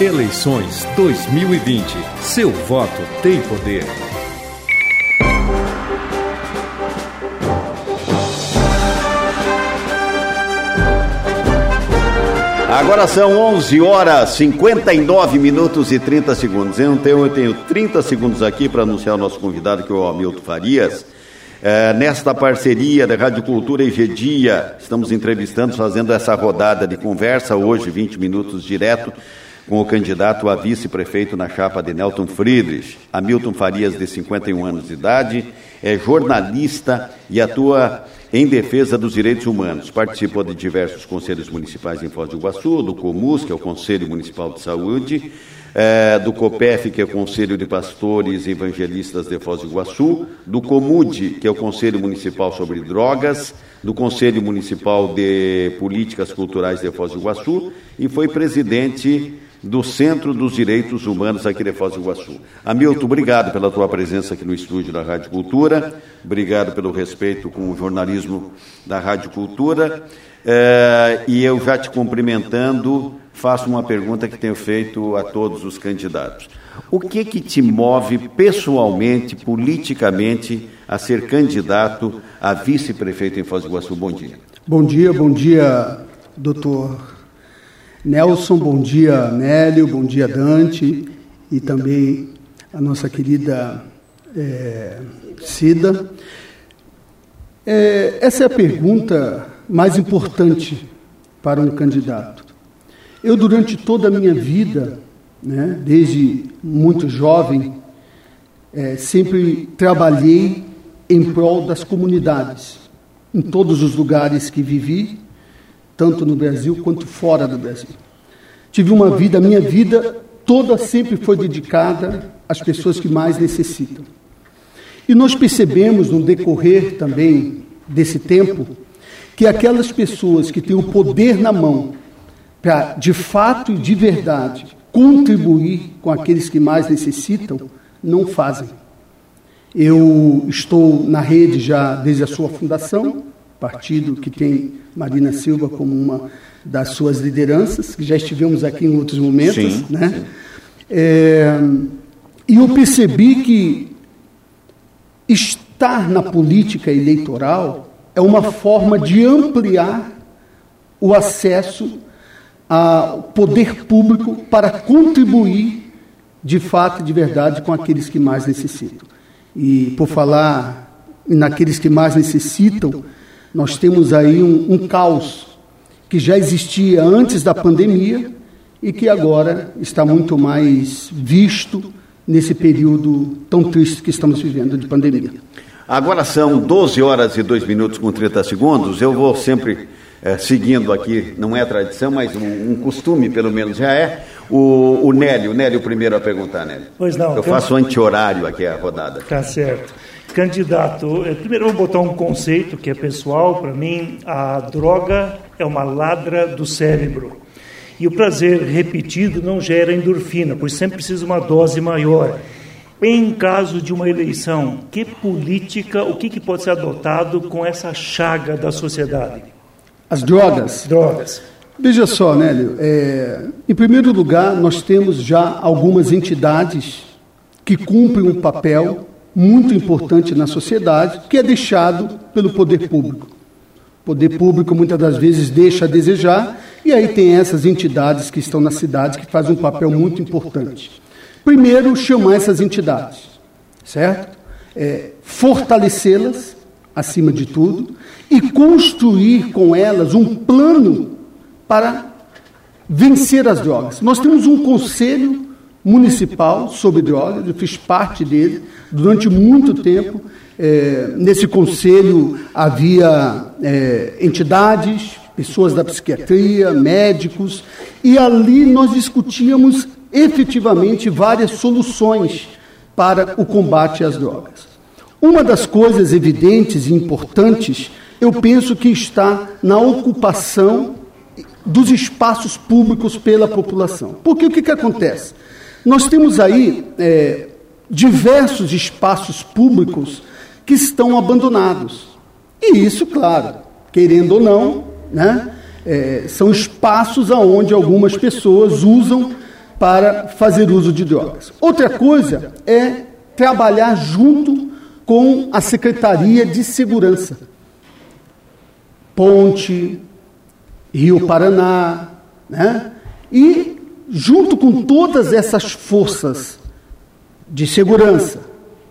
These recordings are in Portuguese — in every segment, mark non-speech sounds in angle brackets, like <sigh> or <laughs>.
Eleições 2020. Seu voto tem poder. Agora são 11 horas 59 minutos e 30 segundos. Eu tenho, eu tenho 30 segundos aqui para anunciar o nosso convidado, que é o Hamilton Farias. É, nesta parceria da Rádio Cultura e Gedia, estamos entrevistando, fazendo essa rodada de conversa hoje, 20 minutos direto, com o candidato a vice-prefeito na chapa de Nelton Friedrich. Hamilton Farias, de 51 anos de idade, é jornalista e atua em defesa dos direitos humanos. Participou de diversos conselhos municipais em Foz do Iguaçu, do COMUS, que é o Conselho Municipal de Saúde, é, do COPEF, que é o Conselho de Pastores Evangelistas de Foz do Iguaçu, do COMUDE, que é o Conselho Municipal sobre Drogas, do Conselho Municipal de Políticas Culturais de Foz do Iguaçu e foi presidente do Centro dos Direitos Humanos aqui de Foz do Iguaçu. Hamilton, obrigado pela tua presença aqui no estúdio da Rádio Cultura, obrigado pelo respeito com o jornalismo da Rádio Cultura, é, e eu já te cumprimentando, faço uma pergunta que tenho feito a todos os candidatos. O que que te move pessoalmente, politicamente, a ser candidato a vice-prefeito em Foz do Iguaçu? Bom dia. Bom dia, bom dia, doutor Nelson, bom dia, Nélio, bom dia, Dante, e também a nossa querida é, Cida. É, essa é a pergunta mais importante para um candidato. Eu, durante toda a minha vida, né, desde muito jovem, é, sempre trabalhei em prol das comunidades, em todos os lugares que vivi, tanto no Brasil quanto fora do Brasil. Tive uma vida, minha vida toda sempre foi dedicada às pessoas que mais necessitam. E nós percebemos no decorrer também desse tempo que aquelas pessoas que têm o poder na mão para, de fato e de verdade, contribuir com aqueles que mais necessitam, não fazem. Eu estou na rede já desde a sua fundação, partido que tem Marina Silva como uma das suas lideranças, que já estivemos aqui em outros momentos, sim, né? Sim. É, e eu percebi que estar na política eleitoral é uma forma de ampliar o acesso ao poder público para contribuir de fato e de verdade com aqueles que mais necessitam. E por falar naqueles que mais necessitam, nós temos aí um, um caos que já existia antes da pandemia e que agora está muito mais visto nesse período tão triste que estamos vivendo de pandemia. Agora são 12 horas e 2 minutos com 30 segundos. Eu vou sempre é, seguindo aqui, não é tradição, mas um, um, costume pelo menos já é. O, o Nélio, o Nélio primeiro a perguntar, Nélio. Pois não. Eu faço anti-horário aqui a rodada. Tá certo. Candidato, primeiro vou botar um conceito que é pessoal, para mim, a droga é uma ladra do cérebro. E o prazer repetido não gera endorfina, pois sempre precisa uma dose maior. Em caso de uma eleição, que política, o que, que pode ser adotado com essa chaga da sociedade? As drogas. Drogas. Veja só, Nélio, é, em primeiro lugar, nós temos já algumas entidades que cumprem um papel muito importante na sociedade, que é deixado pelo poder público. O poder público muitas das vezes deixa a desejar, e aí tem essas entidades que estão na cidade que fazem um papel muito importante. Primeiro, chamar essas entidades, certo? É, Fortalecê-las, acima de tudo, e construir com elas um plano para vencer as drogas. Nós temos um conselho municipal sobre drogas, eu fiz parte dele durante muito tempo. É, nesse conselho havia é, entidades, pessoas da psiquiatria, médicos, e ali nós discutíamos efetivamente várias soluções para o combate às drogas. Uma das coisas evidentes e importantes, eu penso que está na ocupação dos espaços públicos pela população. Porque o que, que acontece? Nós temos aí é, diversos espaços públicos que estão abandonados. E isso, claro, querendo ou não, né, é, são espaços aonde algumas pessoas usam para fazer uso de drogas. Outra coisa é trabalhar junto com a Secretaria de Segurança. Ponte, Rio Paraná, né? E junto com todas essas forças de segurança,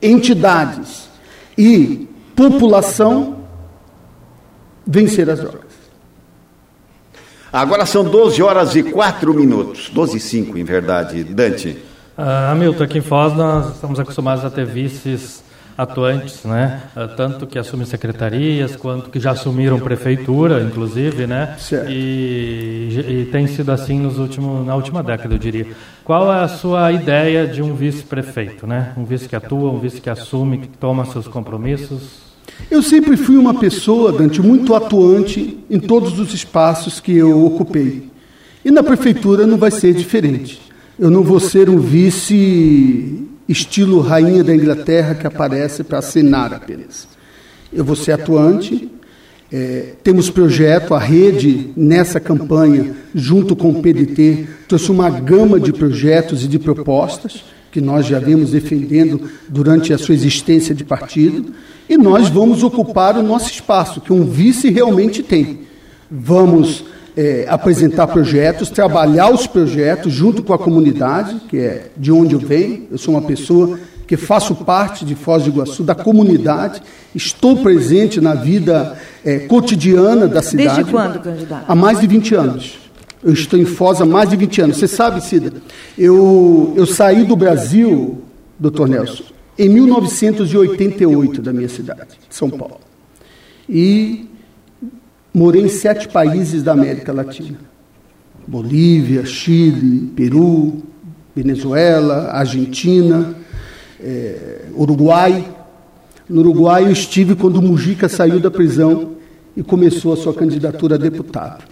entidades e população, vencer as drogas. Agora são 12 horas e 4 minutos, 12 e 5 em verdade, Dante. Uh, Hamilton, aqui em Foz nós estamos acostumados a ter vices atuantes, né? Uh, tanto que assumem secretarias, quanto que já assumiram prefeitura, inclusive, né? E, e, tem sido assim nos últimos, na última década, eu diria. Qual é a sua ideia de um vice-prefeito, né? Um vice que atua, um vice que assume, que toma seus compromissos? Eu sempre fui uma pessoa, Dante, muito atuante em todos os espaços que eu ocupei. E na prefeitura não vai ser diferente. Eu não vou ser um vice estilo rainha da Inglaterra que aparece para assinar apenas. Eu vou ser atuante. É, temos projeto, a rede, nessa campanha, junto com o PDT, trouxe uma gama de projetos e de propostas que nós já vemos defendendo durante a sua existência de partido, e nós vamos ocupar o nosso espaço, que um vice realmente tem. Vamos é, apresentar projetos, trabalhar os projetos junto com a comunidade, que é de onde eu venho. Eu sou uma pessoa que faço parte de Foz do Iguaçu, da comunidade, estou presente na vida é, cotidiana da cidade. Desde quando, candidato? Há mais de 20 anos. Eu estou em Foz há mais de 20 anos. Você sabe, Cida, eu, eu saí do Brasil, doutor Nelson, em 1988, da minha cidade, São Paulo. E morei em sete países da América Latina: Bolívia, Chile, Peru, Venezuela, Argentina, é, Uruguai. No Uruguai eu estive quando o Mujica saiu da prisão e começou a sua candidatura a deputado.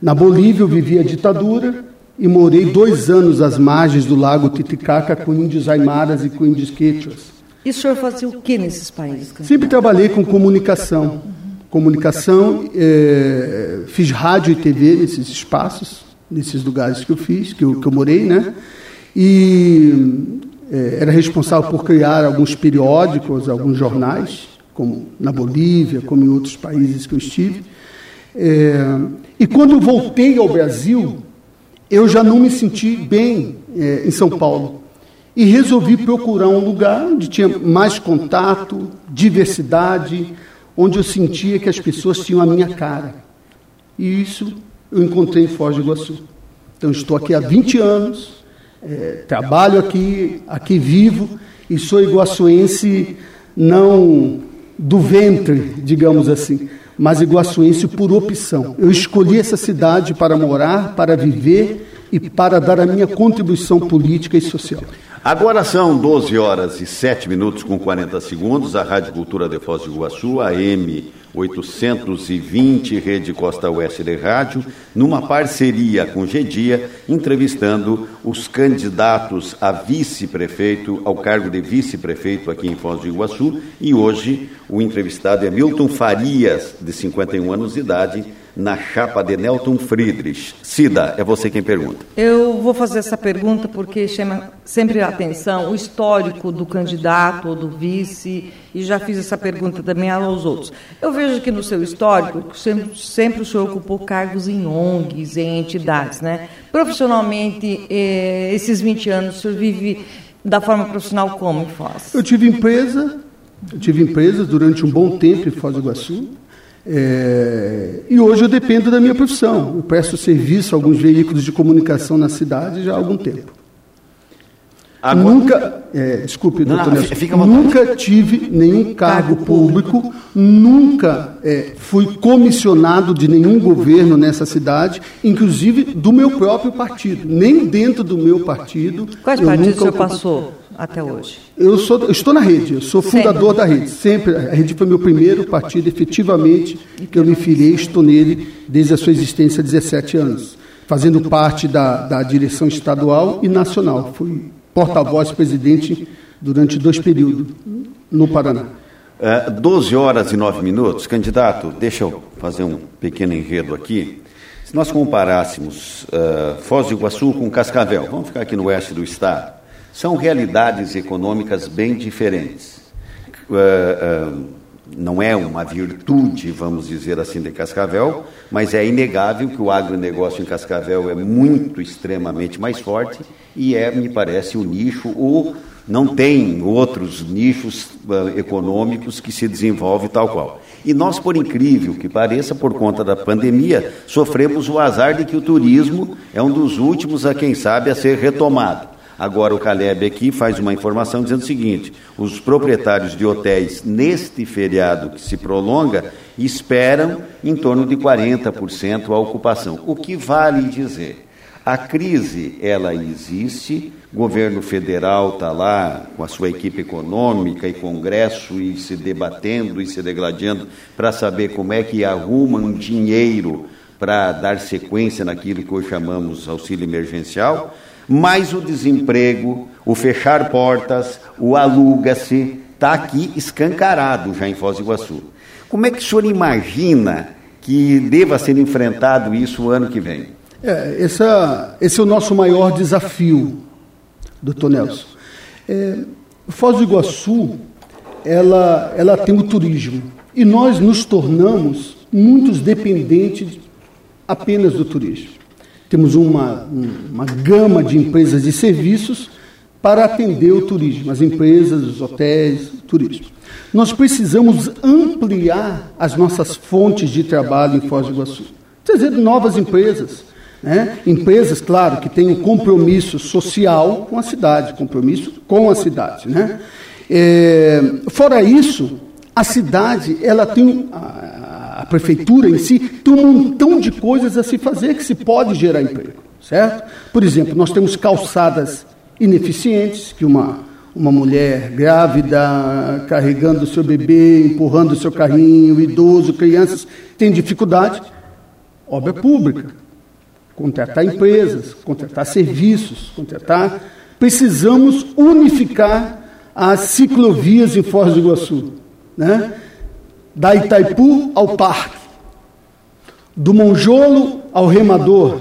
Na Bolívia eu vivi a ditadura e morei dois anos às margens do lago Titicaca com índios aimaras e com índios quechuas. E o senhor fazia o que nesses países? Sempre trabalhei com comunicação. Comunicação, é, fiz rádio e TV nesses espaços, nesses lugares que eu fiz, que eu, que eu morei, né? E é, era responsável por criar alguns periódicos, alguns jornais, como na Bolívia, como em outros países que eu estive. É, e quando eu voltei ao Brasil, eu já não me senti bem é, em São Paulo. E resolvi procurar um lugar onde tinha mais contato, diversidade, onde eu sentia que as pessoas tinham a minha cara. E isso eu encontrei em Foz do Iguaçu. Então estou aqui há 20 anos, é, trabalho aqui, aqui vivo e sou iguaçuense não do ventre, digamos assim, mas iguaçuense por opção. Eu escolhi essa cidade para morar, para viver e para dar a minha contribuição política e social. Agora são 12 horas e 7 minutos com 40 segundos. A Rádio Cultura de Foz do Iguaçu, a M 820, Rede Costa Oeste de Rádio, numa parceria com Gedia, entrevistando os candidatos a vice-prefeito, ao cargo de vice-prefeito aqui em Foz do Iguaçu. E hoje o entrevistado é Milton Farias, de 51 anos de idade na chapa de Nelton Friedrich. Cida, é você quem pergunta. Eu vou fazer essa pergunta porque chama sempre a atenção o histórico do candidato ou do vice, e já fiz essa pergunta também aos outros. Eu vejo que no seu histórico, sempre, sempre o senhor ocupou cargos em ONGs, em entidades, né? Profissionalmente, eh, esses 20 anos, o senhor vive da forma profissional como em Foz? Eu tive empresa, eu tive empresa durante um bom tempo em Foz do Iguaçu. É, e hoje eu dependo da minha profissão. Eu presto serviço a alguns veículos de comunicação na cidade já há algum tempo. Agora, nunca, é, desculpe, não, doutor Nelson, nunca tive nenhum cargo público, nunca é, fui comissionado de nenhum governo nessa cidade, inclusive do meu próprio partido, nem dentro do meu partido. Quais partidos o senhor passou? Até hoje? Eu, sou, eu estou na rede, eu sou fundador Sempre. da rede. Sempre, a rede foi meu primeiro partido, efetivamente, que eu me filiei, estou nele desde a sua existência há 17 anos, fazendo parte da, da direção estadual e nacional. Fui porta-voz presidente durante dois períodos no Paraná. Uh, 12 horas e 9 minutos. Candidato, deixa eu fazer um pequeno enredo aqui. Se nós comparássemos uh, Foz do Iguaçu com Cascavel, vamos ficar aqui no oeste do estado, são realidades econômicas bem diferentes. Uh, uh, não é uma virtude, vamos dizer assim, de Cascavel, mas é inegável que o agronegócio em Cascavel é muito, extremamente mais forte e é, me parece, o nicho, ou não tem outros nichos uh, econômicos que se desenvolve tal qual. E nós, por incrível que pareça, por conta da pandemia, sofremos o azar de que o turismo é um dos últimos, a quem sabe, a ser retomado. Agora o Caleb aqui faz uma informação dizendo o seguinte: os proprietários de hotéis neste feriado que se prolonga esperam em torno de 40% a ocupação. O que vale dizer? A crise ela existe, governo federal está lá com a sua equipe econômica e Congresso e se debatendo e se degladiando para saber como é que arrumam dinheiro para dar sequência naquilo que hoje chamamos auxílio emergencial, mas o desemprego, o fechar portas, o aluga-se, está aqui escancarado já em Foz do Iguaçu. Como é que o senhor imagina que deva ser enfrentado isso o ano que vem? É, esse é o nosso maior desafio doutor Nelson. É, Foz do Iguaçu, ela, ela tem o turismo. E nós nos tornamos muitos dependentes apenas do turismo. Temos uma, uma gama de empresas e serviços para atender o turismo, as empresas, os hotéis, o turismo. Nós precisamos ampliar as nossas fontes de trabalho em Foz do Iguaçu, trazer novas empresas, né? Empresas, claro, que têm um compromisso social com a cidade, compromisso com a cidade. Né? É, fora isso, a cidade, ela tem, a, prefeitura em si, tem um montão de coisas a se fazer que se pode gerar emprego, certo? Por exemplo, nós temos calçadas ineficientes, que uma, uma mulher grávida, carregando o seu bebê, empurrando o seu carrinho, idoso, crianças, tem dificuldade. Obra pública contratar empresas, contratar serviços, contratar. Precisamos unificar as ciclovias em Foz do Iguaçu, né? Da Itaipu ao Parque, do Monjolo ao Remador,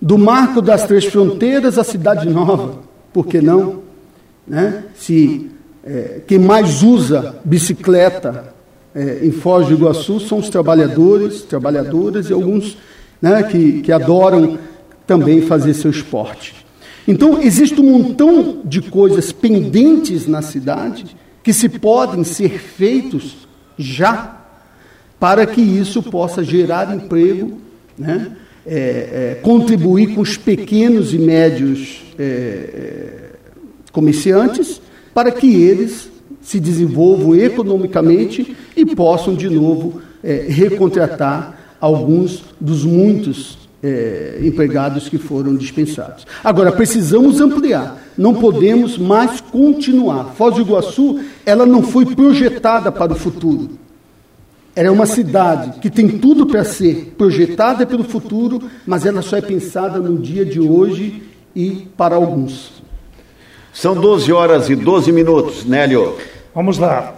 do Marco das Três Fronteiras à Cidade Nova, por que não? Né? Se é, quem mais usa bicicleta é, em Foz do Iguaçu são os trabalhadores, trabalhadoras e alguns né, que, que adoram também fazer seu esporte. Então, existe um montão de coisas pendentes na cidade que se podem ser feitos já para que isso possa gerar emprego, né, é, é, contribuir com os pequenos e médios é, é comerciantes para que eles se desenvolvam economicamente e possam de novo é, recontratar alguns dos muitos é, empregados que foram dispensados. Agora, precisamos ampliar. Não podemos mais continuar. Foz do Iguaçu, ela não foi projetada para o futuro. Ela é uma cidade que tem tudo para ser projetada pelo futuro, mas ela só é pensada no dia de hoje e para alguns. São 12 horas e 12 minutos, Nélio. Vamos lá.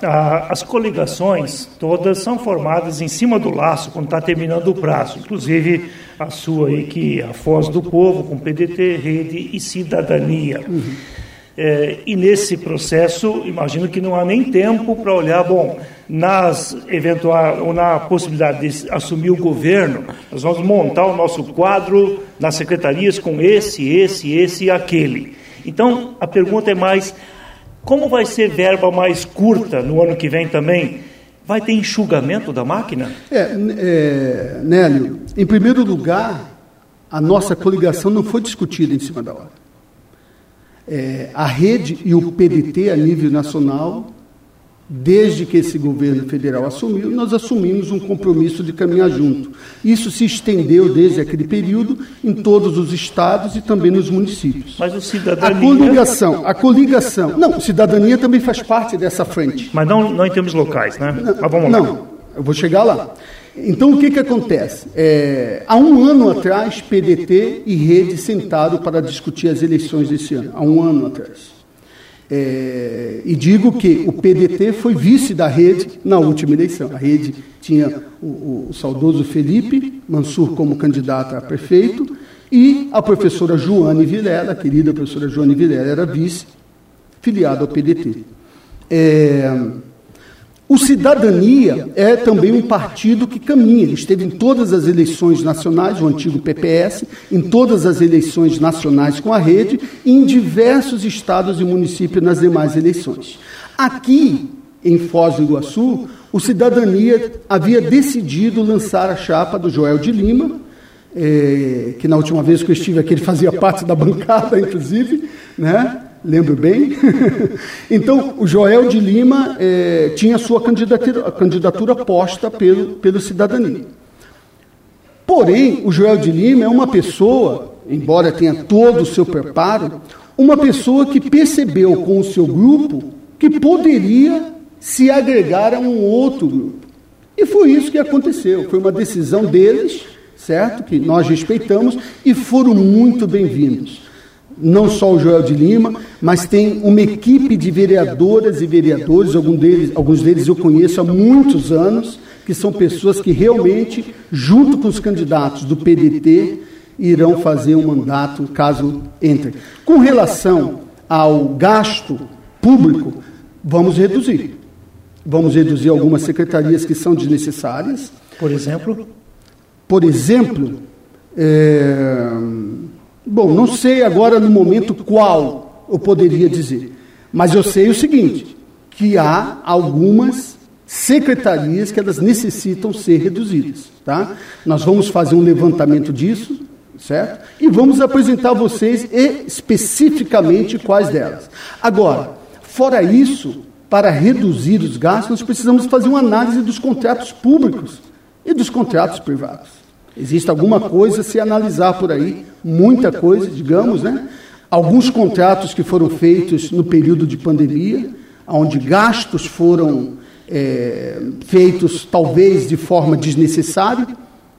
As coligações todas são formadas em cima do laço quando está terminando o prazo. Inclusive a sua aí, que é a Foz do Povo, com PDT, Rede e Cidadania. Uhum. É, e nesse processo, imagino que não há nem tempo para olhar, bom, nas eventual, ou na possibilidade de assumir o governo, nós vamos montar o nosso quadro nas secretarias com esse, esse, esse e aquele. Então, a pergunta é mais como vai ser verba mais curta no ano que vem também? Vai ter enxugamento da máquina? É, é, Nélio, em primeiro lugar, a nossa coligação não foi discutida em cima da hora. É, a rede e o PDT a nível nacional Desde que esse governo federal assumiu, nós assumimos um compromisso de caminhar junto. Isso se estendeu desde aquele período em todos os estados e também nos municípios. Mas o cidadania... A coligação, a coligação... Não, cidadania também faz parte dessa frente. Mas não, não em termos locais, né? Não, Mas vamos lá. Não, eu vou chegar lá. Então, o que, que acontece? É, há um ano atrás, PDT e Rede sentaram para discutir as eleições desse ano. Há um ano atrás. É, e digo que o PDT foi vice da rede na última eleição. A rede tinha o, o, saudoso Felipe Mansur como candidato a prefeito e a professora Joane Vilela, a querida professora Joane Vilela, era vice, filiada ao PDT. É, o Cidadania é também um partido que caminha. Ele esteve em todas as eleições nacionais, o antigo PPS, em todas as eleições nacionais com a rede e em diversos estados e municípios nas demais eleições. Aqui, em Foz do Iguaçu, o Cidadania havia decidido lançar a chapa do Joel de Lima, é, que na última vez que eu estive aqui ele fazia parte da bancada, <laughs> inclusive, né? Lembro bem. <laughs> então, o Joel de Lima é, tinha sua candidatura, candidatura posta pelo, pelo Cidadania. Porém, o Joel de Lima é uma pessoa, embora tenha todo o seu preparo, uma pessoa que percebeu com o seu grupo que poderia se agregar a um outro grupo. E foi isso que aconteceu. Foi uma decisão deles, certo? Que nós respeitamos e foram muito bem-vindos não só o Joel de Lima, mas tem uma equipe de vereadoras e vereadores, alguns deles, alguns deles eu conheço há muitos anos, que são pessoas que realmente, junto com os candidatos do PDT, irão fazer um mandato caso entrem. Com relação ao gasto público, vamos reduzir. Vamos reduzir algumas secretarias que são desnecessárias. Por exemplo? Por exemplo, é Bom, não sei agora no momento qual eu poderia dizer, mas eu sei o seguinte, que há algumas secretarias que elas necessitam ser reduzidas, tá? Nós vamos fazer um levantamento disso, certo? E vamos apresentar a vocês especificamente quais delas. Agora, fora isso, para reduzir os gastos, nós precisamos fazer uma análise dos contratos públicos e dos contratos privados. Existe alguma coisa se analisar por aí, muita coisa, digamos, né? Alguns contratos que foram feitos no período de pandemia, onde gastos foram é, feitos talvez de forma desnecessária.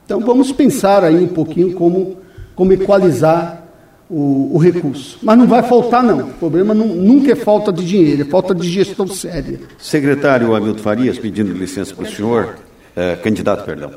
Então vamos pensar aí um pouquinho como, como equalizar o, o recurso. Mas não vai faltar, não. O problema não, nunca é falta de dinheiro, é falta de gestão séria. Secretário Hamilton Farias, pedindo licença para o senhor, é, candidato, perdão.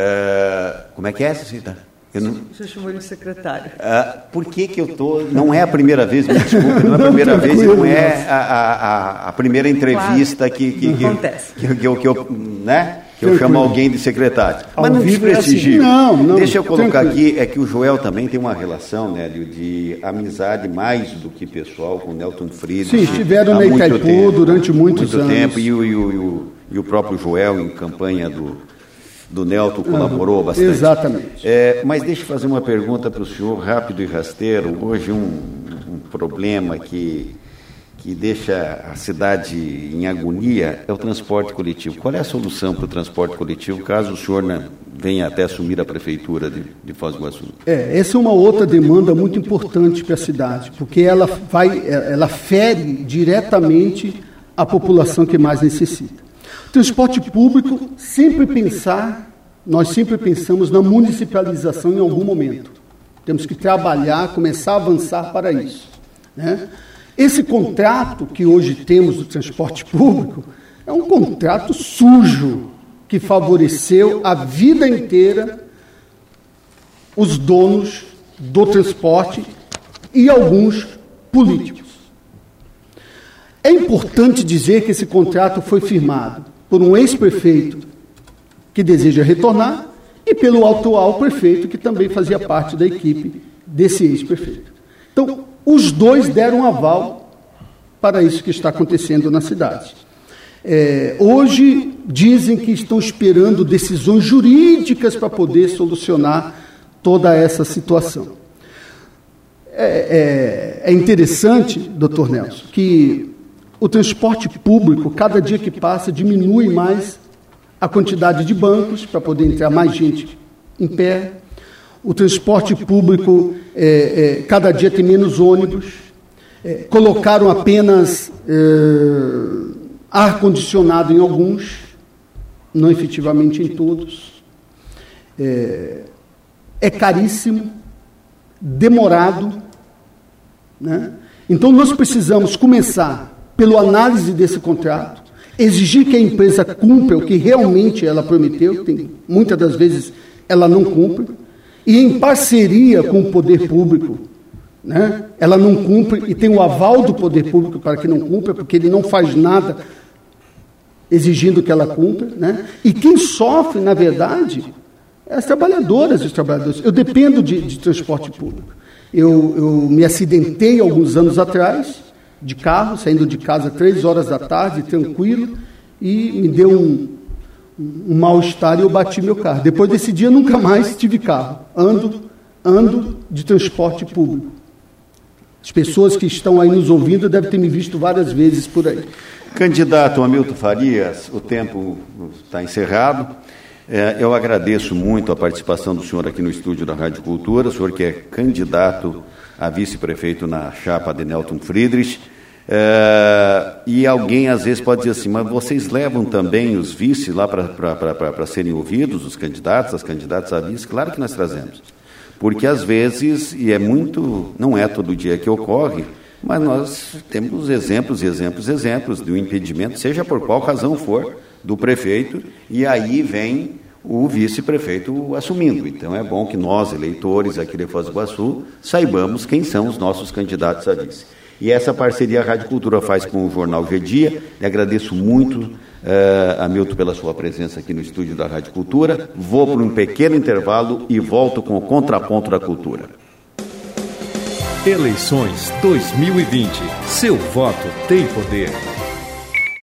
Uh, como é que é essa cita? Eu não... Você chamou ele de secretário. Uh, por que, que eu estou. Não é a primeira vez, me desculpe, não é a primeira vez, não é a, a, a primeira entrevista claro. que, que, que, Acontece. que, que, eu, que eu, né? que eu chamo alguém de secretário. Mas não desprestigio. É assim. Não, não. Deixa eu colocar tranquilo. aqui, é que o Joel também tem uma relação, Nélio, de amizade mais do que pessoal com o Nelton Friedrich. Sim, estiveram na Itaipu durante muitos muito anos. tempo, e o, e, o, e, o, e o próprio Joel em campanha do do Nelton colaborou bastante. Exatamente. É, mas deixa eu fazer uma pergunta para o senhor, rápido e rasteiro. Hoje um, um, problema que, que deixa a cidade em agonia é o transporte coletivo. Qual é a solução para o transporte coletivo, caso o senhor né, venha até assumir a prefeitura de, de Foz do Iguaçu? É, essa é uma outra demanda muito importante para a cidade, porque ela, vai, ela fere diretamente a população que mais necessita. Transporte público, sempre pensar, nós sempre pensamos na municipalização em algum momento. Temos que trabalhar, começar a avançar para isso. Né? Esse contrato que hoje temos do transporte público é um contrato sujo que favoreceu a vida inteira os donos do transporte e alguns políticos. É importante dizer que esse contrato foi firmado por um ex-prefeito que deseja retornar e pelo atual prefeito que também fazia parte da equipe desse ex-prefeito. Então, os dois deram aval para isso que está acontecendo na cidade. É, hoje dizem que estão esperando decisões jurídicas para poder solucionar toda essa situação. É, é, é interessante, doutor Nelson, que o transporte público, cada dia que passa, diminui mais a quantidade de bancos para poder entrar mais gente em pé. O transporte público, é, é, cada dia tem menos ônibus. É, colocaram apenas é, ar-condicionado em alguns, não efetivamente em todos. É, é caríssimo, demorado, né? Então nós precisamos começar pela análise desse contrato, exigir que a empresa cumpra o que realmente ela prometeu, tem, muitas das vezes ela não cumpre, e em parceria com o poder público, né, ela não cumpre e tem o aval do poder público para que não cumpra, porque ele não faz nada exigindo que ela cumpra. Né? E quem sofre, na verdade, é as trabalhadoras e os trabalhadores. Eu dependo de, de transporte público. Eu, eu me acidentei alguns anos atrás de carro, saindo de casa três horas da tarde, tranquilo, e me deu um, um mal-estar e eu bati meu carro. Depois desse dia, nunca mais tive carro. Ando, ando de transporte público. As pessoas que estão aí nos ouvindo devem ter me visto várias vezes por aí. Candidato Hamilton Farias, o tempo está encerrado. É, eu agradeço muito a participação do senhor aqui no estúdio da Rádio Cultura, o senhor que é candidato a vice-prefeito na chapa de Nelton Friedrich. É, e alguém às vezes pode dizer assim, mas vocês levam também os vices lá para serem ouvidos, os candidatos, as candidatas a vice? Claro que nós trazemos. Porque às vezes, e é muito, não é todo dia que ocorre, mas nós temos exemplos exemplos exemplos do impedimento, seja por qual razão for, do prefeito, e aí vem o vice-prefeito assumindo. Então é bom que nós, eleitores aqui de Foz do Iguaçu, saibamos quem são os nossos candidatos a vice. E essa parceria a Rádio Cultura faz com o Jornal G Dia. Lhe agradeço muito, uh, Hamilton, pela sua presença aqui no estúdio da Rádio Cultura. Vou para um pequeno intervalo e volto com o contraponto da cultura. Eleições 2020. Seu voto tem poder.